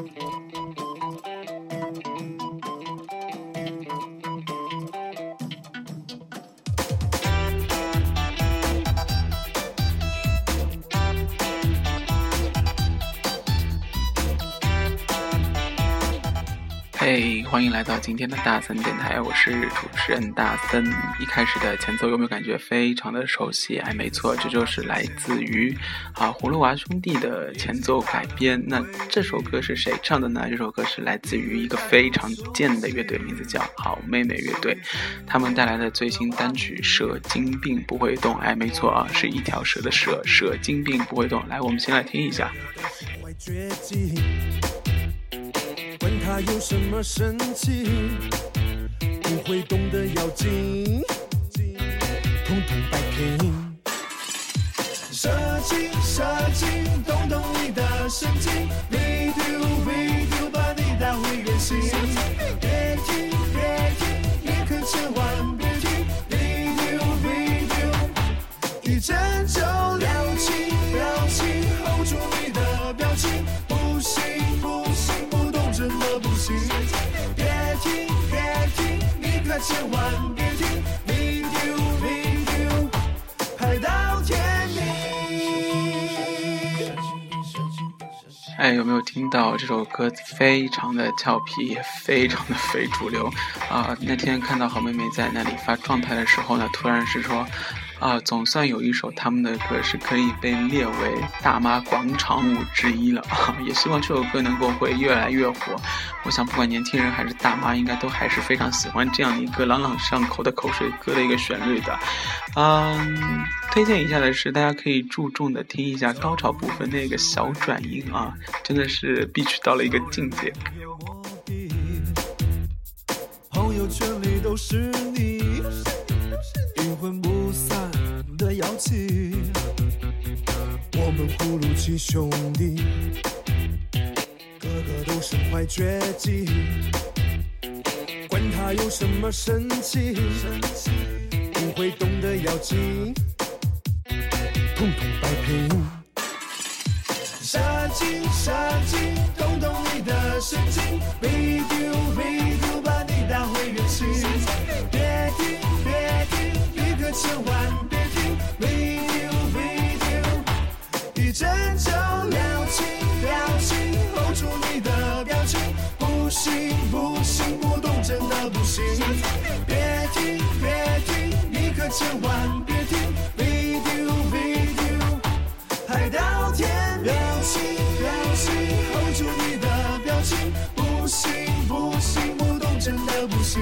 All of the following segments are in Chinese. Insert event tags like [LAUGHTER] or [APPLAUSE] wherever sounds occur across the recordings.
Thank you. 嘿，欢迎来到今天的大森电台，我是主持人大森。一开始的前奏有没有感觉非常的熟悉？哎，没错，这就是来自于啊葫芦娃兄弟的前奏改编。那这首歌是谁唱的呢？这首歌是来自于一个非常贱的乐队，名字叫好妹妹乐队，他们带来的最新单曲《蛇精病不会动》。哎，没错啊，是一条蛇的蛇，蛇精病不会动。来，我们先来听一下。他有什么神奇？不会动的妖精，通通摆平。射精，射精，动动你的神经。千万别听。Video video，拍到天明。哎，有没有听到这首歌非常的俏皮，也非常的非主流啊？那天看到好妹妹在那里发状态的时候呢，突然是说。啊，总算有一首他们的歌是可以被列为大妈广场舞之一了！也希望这首歌能够会越来越火。我想，不管年轻人还是大妈，应该都还是非常喜欢这样一个朗朗上口的口水歌的一个旋律的。嗯，推荐一下的是，大家可以注重的听一下高潮部分那个小转音啊，真的是必须到了一个境界。朋友圈里都是你，阴魂不散的妖气。我们葫芦七兄弟，都身怀绝技，管他有什么神奇，不会动的妖精，统统摆平。射精，射精，动动你的神经，video video，把你带回原形。别听，别听，你可千万别听，video video，一阵就了情，表情，hold 住你的，不行不行，不动真的不行。别听，别听，你可千万别听，video video。拍到天表情，表情，hold 住你的表情，不行不行，不动真的不行。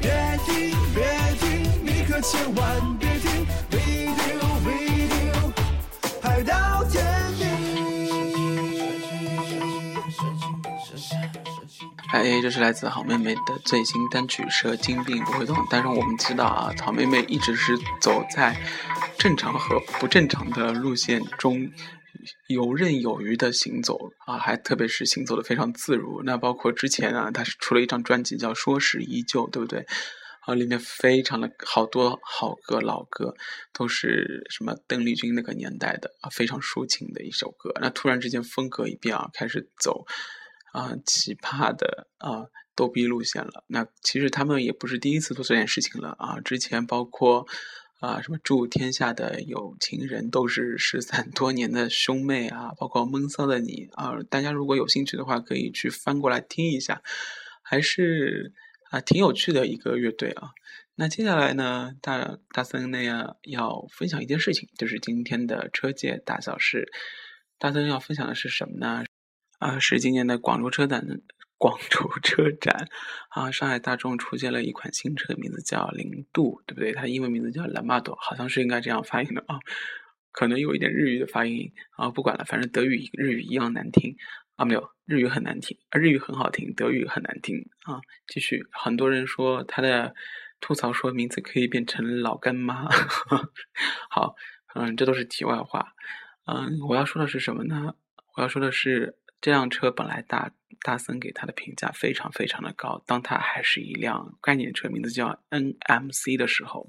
别听别听，你可千万别哎，这是来自好妹妹的最新单曲《蛇精病不会动》。但是我们知道啊，好妹妹一直是走在正常和不正常的路线中游刃有余的行走啊，还特别是行走的非常自如。那包括之前啊，她是出了一张专辑叫《说是依旧》，对不对？啊，里面非常的好多好歌老歌，都是什么邓丽君那个年代的啊，非常抒情的一首歌。那突然之间风格一变啊，开始走。啊，奇葩的啊，逗逼路线了。那其实他们也不是第一次做这件事情了啊。之前包括啊，什么祝天下的有情人都是失散多年的兄妹啊，包括闷骚的你啊。大家如果有兴趣的话，可以去翻过来听一下，还是啊挺有趣的一个乐队啊。那接下来呢，大大森那样要分享一件事情，就是今天的车界大小事。大森要分享的是什么呢？啊，是今年的广州车展，广州车展啊，上海大众出现了一款新车，名字叫零度，对不对？它英文名字叫 Lamado，好像是应该这样发音的啊，可能有一点日语的发音啊，不管了，反正德语、日语一样难听啊，没有，日语很难听，啊，日语很好听，德语很难听啊。继续，很多人说他的吐槽说名字可以变成老干妈，好，嗯，这都是题外话，嗯，我要说的是什么呢？我要说的是。这辆车本来大大森给它的评价非常非常的高，当它还是一辆概念车，名字叫 NMC 的时候，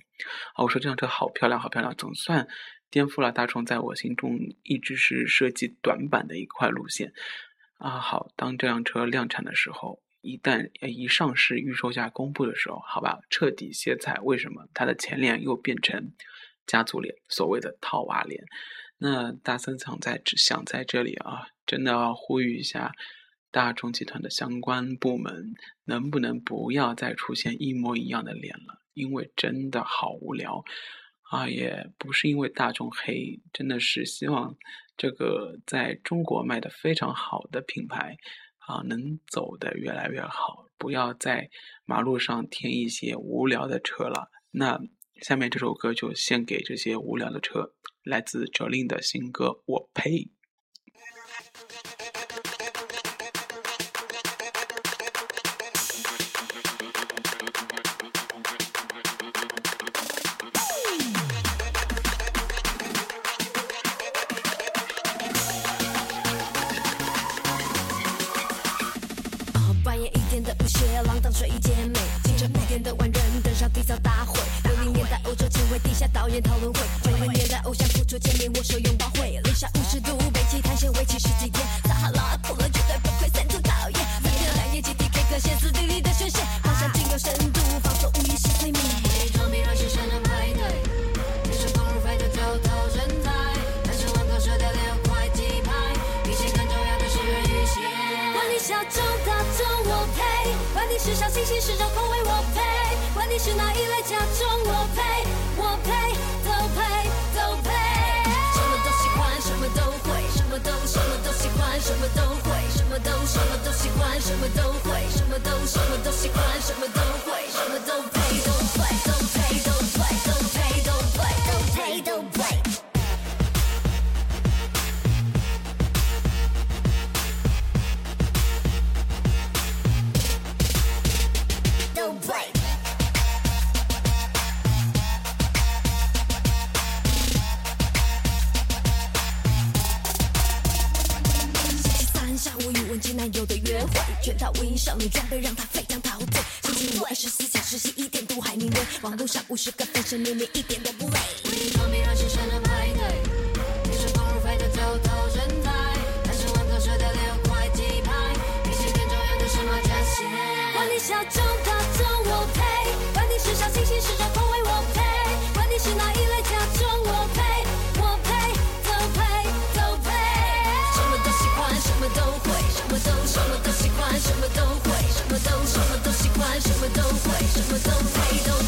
啊，我说这辆车好漂亮，好漂亮，总算颠覆了大众在我心中一直是设计短板的一块路线。啊，好，当这辆车量产的时候，一旦一上市预售价公布的时候，好吧，彻底歇菜。为什么？它的前脸又变成家族脸，所谓的套娃脸。那大森想在想在这里啊，真的要呼吁一下大众集团的相关部门，能不能不要再出现一模一样的脸了？因为真的好无聊啊！也不是因为大众黑，真的是希望这个在中国卖的非常好的品牌啊，能走得越来越好，不要在马路上添一些无聊的车了。那下面这首歌就献给这些无聊的车。来自 Jolin 的新歌《我呸》。半夜一点的舞鞋，浪荡水姐妹，清晨五点的万人登上缔造大会，欧洲前卫地下导演讨论会。偶像付出见面握手拥抱会，零下五十度，北极探险为期十几天，撒哈拉酷了绝对崩溃三处讨厌。三天两夜集体 K 歌，歇斯底里的宣泄，好想仅有深管你小众大众我配，管你是小清新是重口味我配，管你是哪一类甲种我配，我配都配。什么都喜欢，什么都会，什么都什么都喜欢，什么都会，什么都什么都喜欢，什么都会，什么都什么都喜欢，什么都配都会，全套无印少女装备让他非常陶醉。星期五二十四小时洗一点都还明锐，网络上五十个分身，年年一点都不累。装逼让新生的派对，女生投入沸腾就投人才，单身玩狗射雕六块鸡排，比钱更重要的是马甲线。管你小众大众我配，管你是小清新是重口味我配，管你是哪为什么总被动？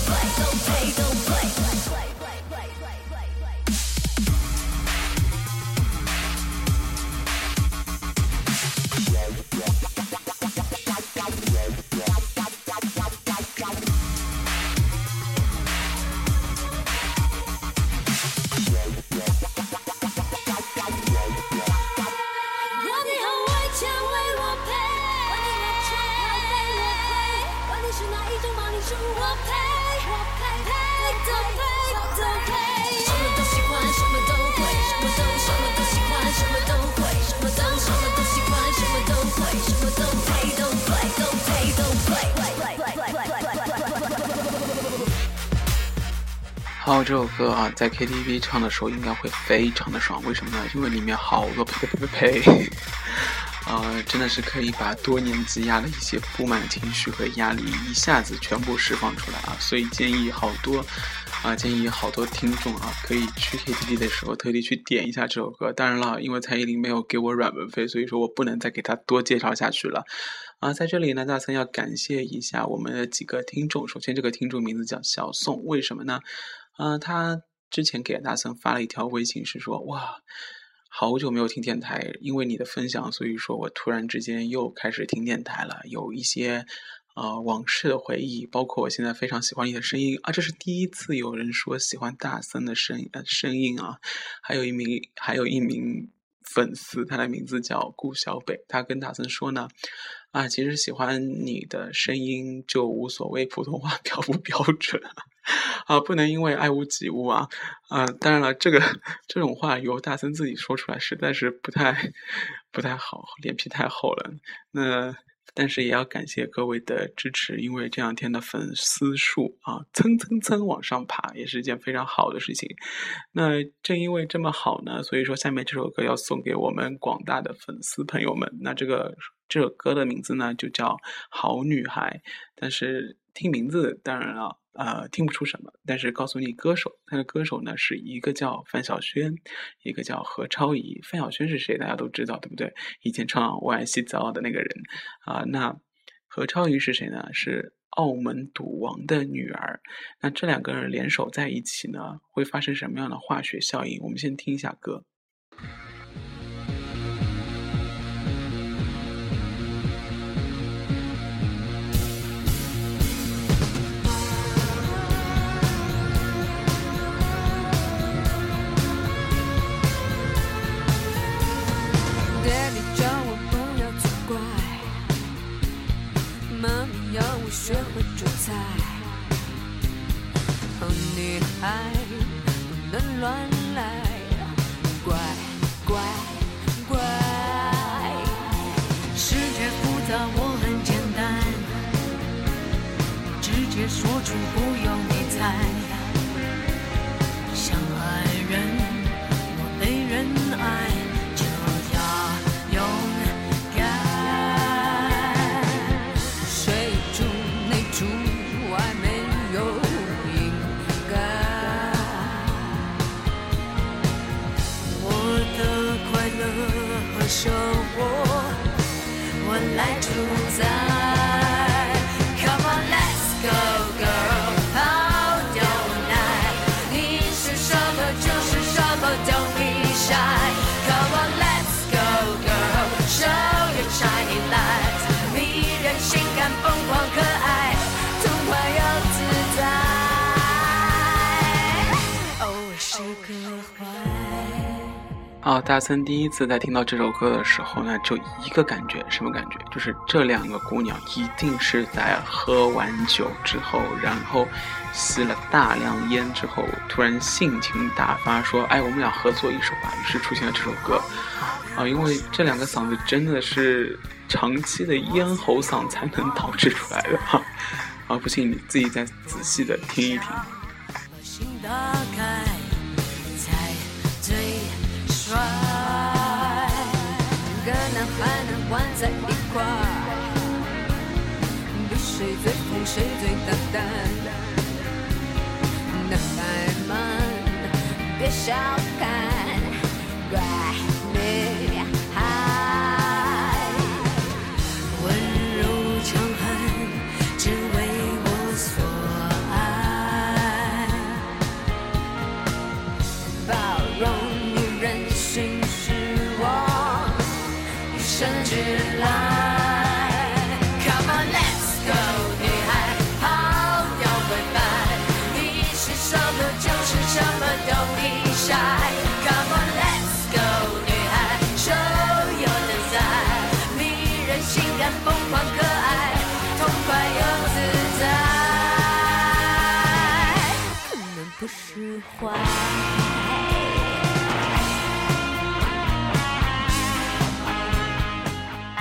好，这首歌啊，在 KTV 唱的时候应该会非常的爽。为什么呢？因为里面好多呸呸呸呸呸，[LAUGHS] [LAUGHS] 呃，真的是可以把多年积压的一些不满情绪和压力一下子全部释放出来啊！所以建议好多啊，建议好多听众啊，可以去 KTV 的时候特地去点一下这首歌。当然了，因为蔡依林没有给我软文费，所以说我不能再给她多介绍下去了。啊，在这里呢，大森要感谢一下我们的几个听众。首先，这个听众名字叫小宋，为什么呢？嗯，他之前给大森发了一条微信，是说哇，好久没有听电台，因为你的分享，所以说我突然之间又开始听电台了，有一些呃往事的回忆，包括我现在非常喜欢你的声音啊，这是第一次有人说喜欢大森的声呃声音啊，还有一名还有一名粉丝，他的名字叫顾小北，他跟大森说呢。啊，其实喜欢你的声音就无所谓普通话 [LAUGHS] 标不标准啊，不能因为爱屋及乌啊啊！当然了，这个这种话由大森自己说出来实在是不太 [LAUGHS] 不太好，脸皮太厚了。那但是也要感谢各位的支持，因为这两天的粉丝数啊蹭蹭蹭往上爬，也是一件非常好的事情。那正因为这么好呢，所以说下面这首歌要送给我们广大的粉丝朋友们。那这个这首歌的名字呢就叫《好女孩》，但是听名字当然了。呃，听不出什么，但是告诉你歌手，他的歌手呢是一个叫范晓萱，一个叫何超仪。范晓萱是谁？大家都知道，对不对？以前唱《我爱洗澡》的那个人啊。那何超仪是谁呢？是澳门赌王的女儿。那这两个人联手在一起呢，会发生什么样的化学效应？我们先听一下歌。在哦，女孩不能乱来，乖乖乖。世界复杂，我很简单，直接说出不要。shine. 啊，大森第一次在听到这首歌的时候呢，就一个感觉，什么感觉？就是这两个姑娘一定是在喝完酒之后，然后吸了大量烟之后，突然性情大发，说：“哎，我们俩合作一首吧。”于是出现了这首歌。啊，因为这两个嗓子真的是长期的咽喉嗓才能导致出来的哈。啊，不信你自己再仔细的听一听。在一块，比谁最疯谁最大胆。男孩们，别小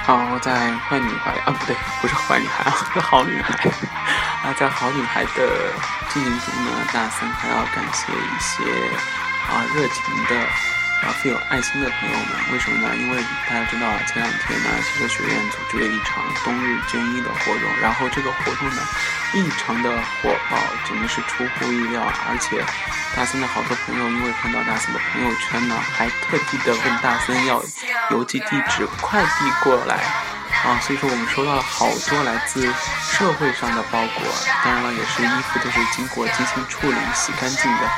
好，在坏女孩啊，不对，不是坏女孩啊，[LAUGHS] 是好女孩 [LAUGHS] 啊，在好女孩的进行中呢，大森还要感谢一些啊热情的。啊，富有爱心的朋友们，为什么呢？因为大家知道啊，前两天呢，汽车学院组织了一场冬日捐衣的活动，然后这个活动呢，异常的火爆，简直是出乎意料。而且，大森的好多朋友因为看到大森的朋友圈呢，还特地的问大森要邮寄地址，快递过来。啊，所以说我们收到了好多来自社会上的包裹，当然了，也是衣服都是经过精心处理、洗干净的。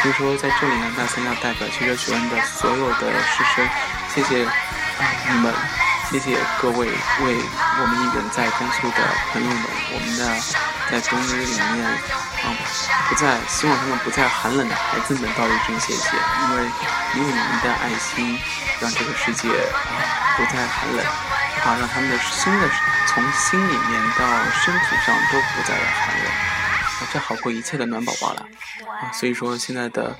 所以说，在这里呢，大森要代表汽车学院的所有的师生，谢谢你们，谢谢各位为我们一人在甘肃的朋友们，我们的在冬日里面，啊，不再希望他们不再寒冷的孩子们道一声谢谢，因为因为你们的爱心，让这个世界啊不再寒冷，啊，让他们的心的从心里面到身体上都不再寒冷。啊这好过一切的暖宝宝了啊！所以说现在的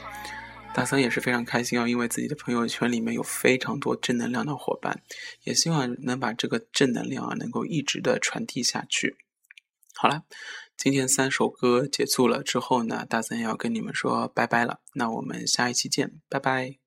大森也是非常开心啊，因为自己的朋友圈里面有非常多正能量的伙伴，也希望能把这个正能量啊能够一直的传递下去。好了，今天三首歌结束了之后呢，大森要跟你们说拜拜了，那我们下一期见，拜拜。